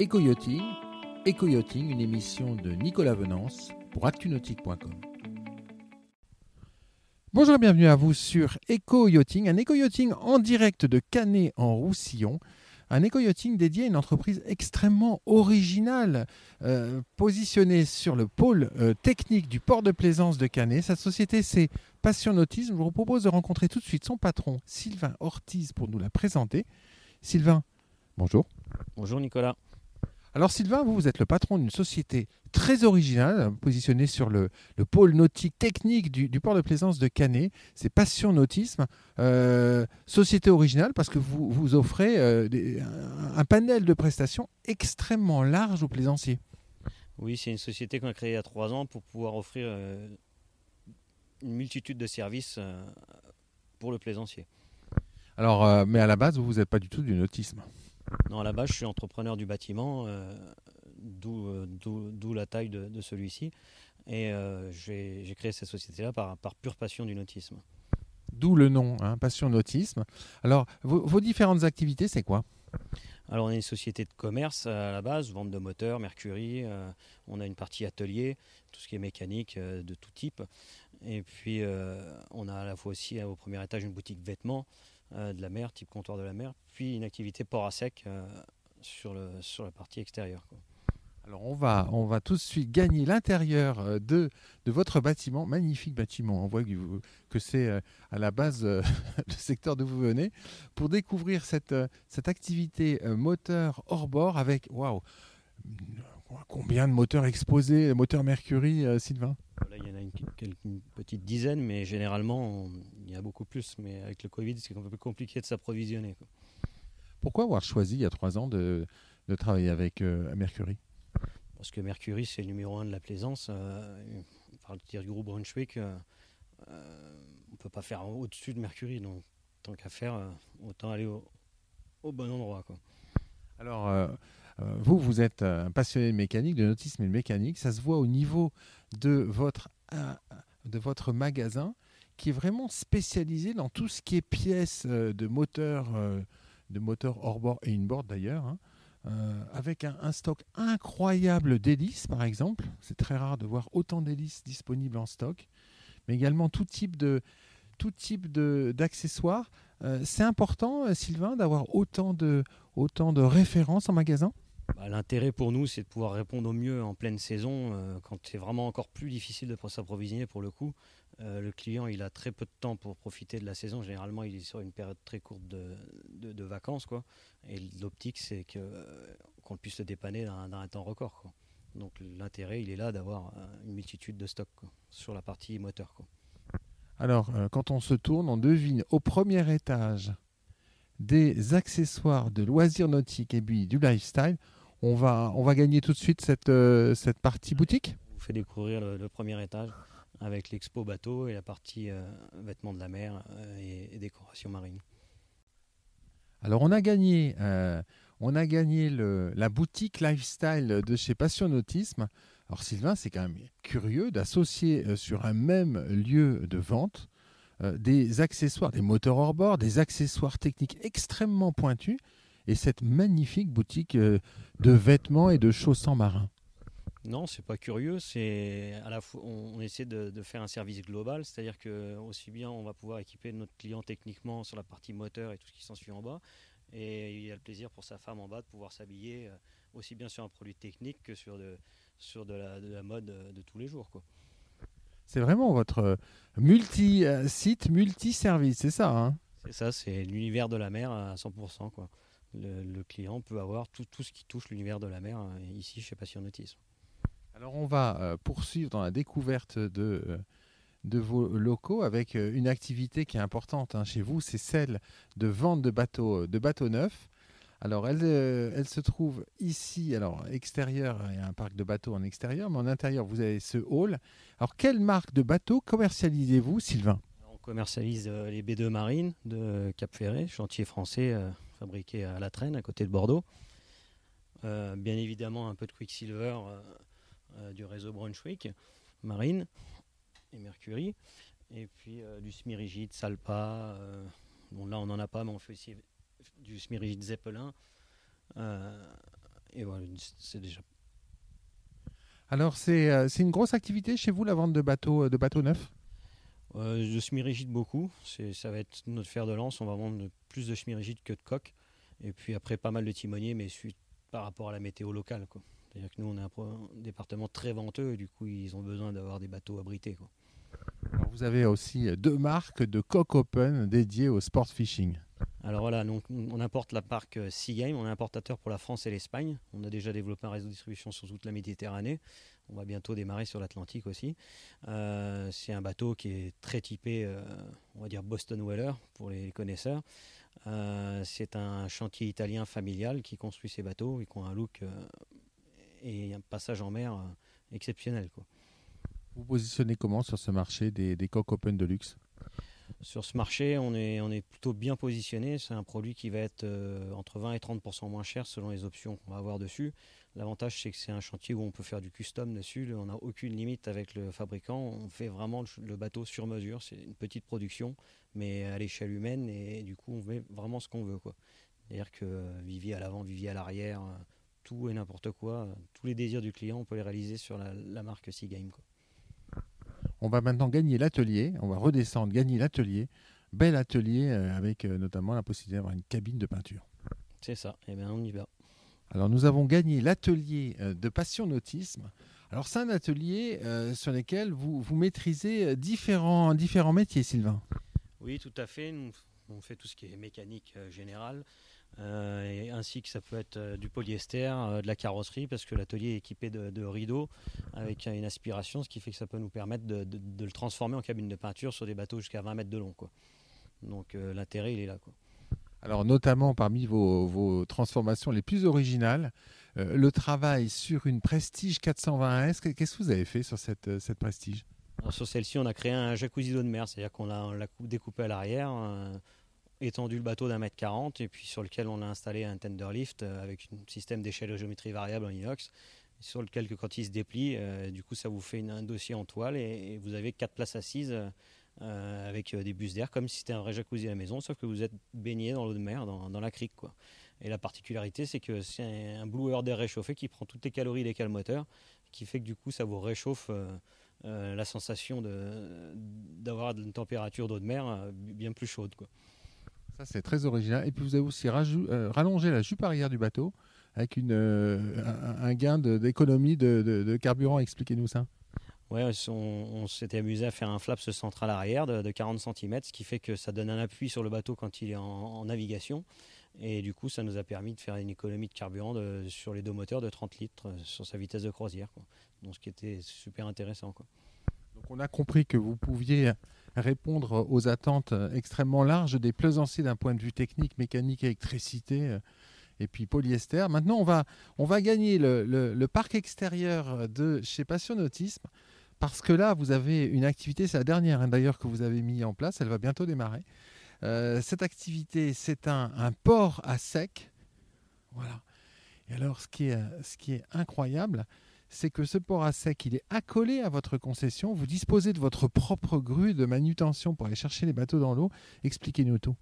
Éco-Yachting, Éco-Yachting, une émission de Nicolas Venance pour actunautique.com. Bonjour et bienvenue à vous sur Éco-Yachting, un Éco-Yachting en direct de Canet en Roussillon. Un éco-yachting dédié à une entreprise extrêmement originale, euh, positionnée sur le pôle euh, technique du port de plaisance de Canet. Sa société, c'est Passion Nautisme. Je vous propose de rencontrer tout de suite son patron, Sylvain Ortiz, pour nous la présenter. Sylvain, bonjour. Bonjour Nicolas. Alors Sylvain, vous, vous êtes le patron d'une société très originale, positionnée sur le, pôle nautique technique du, port de plaisance de Canet. C'est Passion Nautisme. Euh, société originale parce que vous, vous offrez euh, un, panel de prestations extrêmement large aux plaisanciers. Oui, c'est une société qu'on a créée il y a trois ans pour pouvoir offrir euh, une multitude de services pour le plaisancier. Alors, mais à la base, vous n'êtes pas du tout du nautisme. Non, à la base, je suis entrepreneur du bâtiment, euh, euh, d'où la taille de, celui-ci. Et euh, j'ai créé cette société-là par, pure passion du nautisme. D'où le nom, hein, Passion Nautisme. Alors, vos, différentes activités, c'est quoi? Alors on est une société de commerce à la base, vente de moteurs, Mercury, on a une partie atelier, tout ce qui est mécanique de tout type. Et puis on a à la fois aussi au premier étage une boutique vêtements, de la mer, type comptoir de la mer, puis une activité port à sec euh, sur, le, sur la partie extérieure. Alors on va, on va tout de suite gagner l'intérieur euh, de, de votre bâtiment, magnifique bâtiment. On voit que, que c'est à la base le secteur d'où vous venez, pour découvrir cette, cette activité moteur hors bord avec, waouh, combien de moteurs exposés, moteurs Mercury, Sylvain? Il y en a une, petite dizaine, mais généralement, il y a beaucoup plus. Mais avec le Covid, c'est un peu plus compliqué de s'approvisionner. Pourquoi avoir choisi, il y a trois ans, de, travailler avec euh, Mercury? Parce que Mercury, c'est le numéro un de la plaisance. Euh, par le du groupe Brunswick, euh, on ne peut pas faire au-dessus de Mercury. Donc, tant qu'à faire, autant aller au, bon endroit. Alors, euh, vous, vous êtes un passionné de mécanique, de nautisme et de mécanique. Ça se voit au niveau de votre, euh, de votre magasin qui est vraiment spécialisé dans tout ce qui est pièces euh, de moteurs, de moteurs hors-bord et in-bord d'ailleurs. Hein. avec un, stock incroyable d'hélices, par exemple. C'est très rare de voir autant d'hélices disponibles en stock, mais également tout type de tout type d'accessoires. c'est important, Sylvain, d'avoir autant de, autant de références en magasin? Bah, l'intérêt pour nous, c'est de pouvoir répondre au mieux en pleine saison, euh, quand c'est vraiment encore plus difficile de s'approvisionner pour le coup. Euh, le client, il a très peu de temps pour profiter de la saison. Généralement, il est sur une période très courte de, vacances. Et l'optique, c'est qu'on puisse le dépanner dans, un temps record. Donc l'intérêt, il est là d'avoir euh, une multitude de stocks sur la partie moteur. Alors, quand on se tourne, on devine au premier étage des accessoires de loisirs nautiques et puis du lifestyle on va, on va gagner tout de suite cette, euh, cette partie boutique On vous fait découvrir le, premier étage avec l'expo bateau et la partie euh, vêtements de la mer euh, et, décoration marine. Alors on a gagné, on a gagné le, la boutique lifestyle de chez Passion Nautisme. Alors Sylvain, c'est quand même curieux d'associer sur un même lieu de vente des accessoires, des moteurs hors bord, des accessoires techniques extrêmement pointus et cette magnifique boutique euh, de vêtements et de chaussons marins. Non, c'est pas curieux. C'est à la fois, on, essaie de, faire un service global, c'est-à-dire que aussi bien on va pouvoir équiper notre client techniquement sur la partie moteur et tout ce qui s'ensuit en bas, et il y a le plaisir pour sa femme en bas de pouvoir s'habiller euh, aussi bien sur un produit technique que sur de, sur de la, de la mode euh, de tous les jours. Quoi. C'est vraiment votre multi-site, multi-service, c'est ça hein? C'est ça, c'est l'univers de la mer à 100%. Quoi le, client peut avoir tout, tout ce qui touche l'univers de la mer euh, ici chez Passion Nautisme. Alors on va euh, poursuivre dans la découverte de, euh, de vos locaux avec une activité qui est importante hein, chez vous, c'est celle de vente de bateaux, de bateaux neufs. Alors elle, elle se trouve ici, alors extérieur, il y a un parc de bateaux en extérieur, mais en intérieur vous avez ce hall. Alors quelle marque de bateaux commercialisez-vous Sylvain? On commercialise les B2 Marines de Cap Ferré, chantier français fabriqué à la traîne, à côté de Bordeaux. Euh, bien évidemment, un peu de Quicksilver euh, euh, du réseau Brunswick, Marine et Mercury. Et puis du semi-rigide Salpa. bon, là, on n'en a pas, mais on fait aussi du semi-rigide Zeppelin. Et voilà, c'est déjà. Alors, c'est une grosse activité chez vous, la vente de bateaux, de bateaux neufs? De semi-rigide beaucoup. Ça va être notre fer de lance. On va vendre plus de semi-rigide que de coques. Et puis après, pas mal de timoniers, mais suite par rapport à la météo locale. C'est-à-dire que nous, on est un, département très venteux et du coup, ils ont besoin d'avoir des bateaux abrités. Vous avez aussi deux marques de coque open dédiées au sport fishing. Alors voilà, donc on importe la marque euh, Seagame, on est importateur pour la France et l'Espagne. On a déjà développé un réseau de distribution sur toute la Méditerranée. On va bientôt démarrer sur l'Atlantique aussi. Euh, c'est un bateau qui est très typé, euh, on va dire Boston Whaler pour les connaisseurs. c'est un chantier italien familial qui construit ces bateaux et qui ont un look et un passage en mer exceptionnel. Vous positionnez comment sur ce marché des, des coques open de luxe? Sur ce marché, on est, plutôt bien positionné. C'est un produit qui va être euh, entre 20 et 30% moins cher selon les options qu'on va avoir dessus. L'avantage, c'est que c'est un chantier où on peut faire du custom dessus. On n'a aucune limite avec le fabricant. On fait vraiment le, bateau sur mesure. C'est une petite production, mais à l'échelle humaine. Et, du coup, on fait vraiment ce qu'on veut. C'est-à-dire que Vivier à l'avant, Vivier à l'arrière, tout et n'importe quoi, tous les désirs du client, on peut les réaliser sur la, marque Seagame. On va maintenant gagner l'atelier, on va redescendre, gagner l'atelier. Bel atelier euh, avec euh, notamment la possibilité d'avoir une cabine de peinture. C'est ça, et eh bien on y va. Alors nous avons gagné l'atelier euh, de passion nautisme. Alors c'est un atelier sur lequel vous, vous maîtrisez différents, différents métiers, Sylvain. Oui, tout à fait. on fait tout ce qui est mécanique générale. Euh, ainsi que ça peut être euh, du polyester, euh, de la carrosserie, parce que l'atelier est équipé de, rideaux avec une aspiration, ce qui fait que ça peut nous permettre de, le transformer en cabine de peinture sur des bateaux jusqu'à 20 mètres de long. Quoi. Donc l'intérêt, il est là. Quoi. Alors notamment parmi vos, transformations les plus originales, le travail sur une Prestige 420S, qu'est-ce que vous avez fait sur cette, cette Prestige? Sur celle-ci, on a créé un jacuzzi d'eau de mer, c'est-à-dire qu'on l'a découpé à l'arrière étendu le bateau d'un mètre quarante et puis sur lequel on a installé un tender lift euh, avec un système d'échelle de géométrie variable en inox sur lequel quand il se déplie, euh, du coup ça vous fait un dossier en toile et, vous avez quatre places assises euh, avec des bus d'air comme si c'était un vrai jacuzzi à la maison, sauf que vous êtes baigné dans l'eau de mer, dans, la crique. Quoi. Et la particularité c'est que c'est un, blower d'air réchauffé qui prend toutes les calories des calmoteurs, qui fait que du coup ça vous réchauffe la sensation d'avoir une température d'eau de mer bien plus chaude. Quoi c'est très original. Et puis vous avez aussi euh, rallongé la jupe arrière du bateau avec une, euh, un, gain d'économie de, carburant. Expliquez-nous ça. Ouais, on, s'était amusé à faire un flaps central arrière de, 40 cm, ce qui fait que ça donne un appui sur le bateau quand il est en, navigation. Et du coup, ça nous a permis de faire une économie de carburant sur les deux moteurs de 30 litres euh, sur sa vitesse de croisière. Donc, ce qui était super intéressant. Quoi. Donc, on a compris que vous pouviez répondre aux attentes extrêmement larges des plaisanciers d'un point de vue technique, mécanique, électricité euh, et puis polyester. Maintenant, on va, on va gagner le, parc extérieur de chez Passionautisme parce que là, vous avez une activité, c'est la dernière hein, d'ailleurs que vous avez mis en place, elle va bientôt démarrer. Euh, cette activité, c'est un, un, port à sec. Voilà. Et alors, ce qui est, ce qui est incroyable, c'est que ce port à sec, il est accolé à votre concession. Vous disposez de votre propre grue de manutention pour aller chercher les bateaux dans l'eau. Expliquez-nous tout.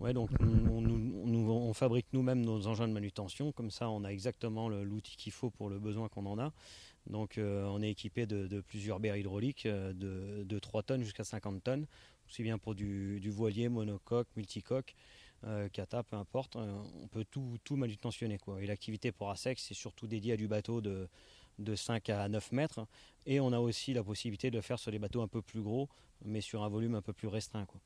Ouais, donc on, fabrique nous-mêmes nos engins de manutention. Comme ça, on a exactement l'outil qu'il faut pour le besoin qu'on en a. Donc, euh, on est équipé de, plusieurs berres hydrauliques euh, de, 3 tonnes jusqu'à 50 tonnes, aussi bien pour du, voilier, monocoque, multicoque. Euh, peu importe, on peut tout, manutentionner. Et l'activité port à sec, c'est surtout dédié à du bateau de, de 5 à 9 mètres. Et on a aussi la possibilité de le faire sur des bateaux un peu plus gros, mais sur un volume un peu plus restreint. Quoi.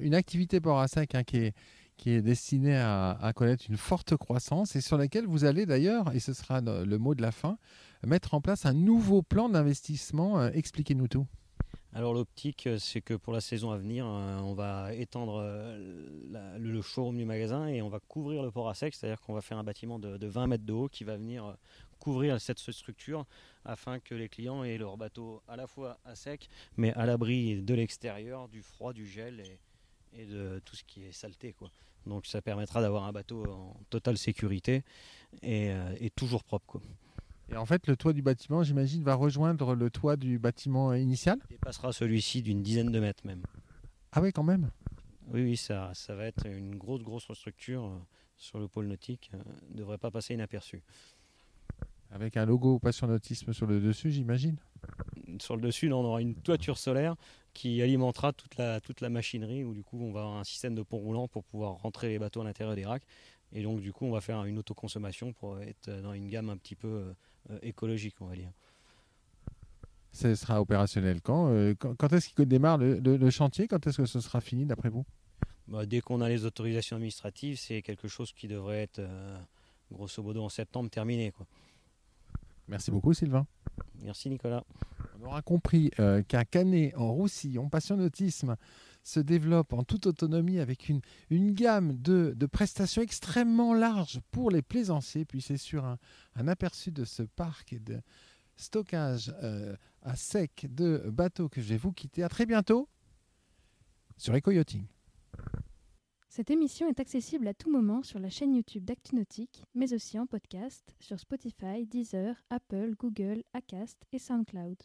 Une activité port à sec qui, est, qui est destinée à, connaître une forte croissance et sur laquelle vous allez d'ailleurs, et ce sera le mot de la fin, mettre en place un nouveau plan d'investissement. Euh, expliquez-nous tout. Alors l'optique, euh, c'est que pour la saison à venir, euh, on va étendre le showroom du magasin et on va couvrir le port à sec, c'est-à-dire qu'on va faire un bâtiment de, de, 20 mètres de haut qui va venir couvrir cette structure afin que les clients aient leur bateau à la fois à sec, mais à l'abri de l'extérieur, du froid, du gel et, de tout ce qui est saleté. Donc ça permettra d'avoir un bateau en totale sécurité et, euh, toujours propre. Et en fait, le toit du bâtiment, j'imagine, va rejoindre le toit du bâtiment initial? Il passera celui-ci d'une dizaine de mètres même. Ah oui, quand même? Oui, oui, ça, ça va être une grosse, grosse structure euh, sur le pôle nautique. ne devrait pas passer inaperçu. Avec un logo Passion Nautisme sur le dessus, j'imagine? Sur le dessus, on aura une toiture solaire qui alimentera toute la, toute la machinerie, où du coup, on va avoir un système de pont roulant pour pouvoir rentrer les bateaux à l'intérieur des racks. Et donc, du coup, on va faire une autoconsommation pour être dans une gamme un petit peu euh, écologique, on va dire. Ce sera opérationnel quand euh, Quand, est-ce qu'il démarre le, chantier? Quand est-ce que ce sera fini, d'après vous? Bah, Dès qu'on a les autorisations administratives, c'est quelque chose qui devrait être, euh, grosso modo, en septembre terminé. Quoi. Merci beaucoup, Sylvain. Merci, Nicolas. On aura compris qu'un canet en Roussillon, passionautisme, se développe en toute autonomie avec une, gamme de, prestations extrêmement larges pour les plaisanciers. Puis c'est sur un, aperçu de ce parc et de stockage euh, à sec de bateaux que je vais vous quitter. À très bientôt sur EcoYachting. Cette émission est accessible à tout moment sur la chaîne YouTube d'ActuNautique, mais aussi en podcast sur Spotify, Deezer, Apple, Google, Acast et SoundCloud.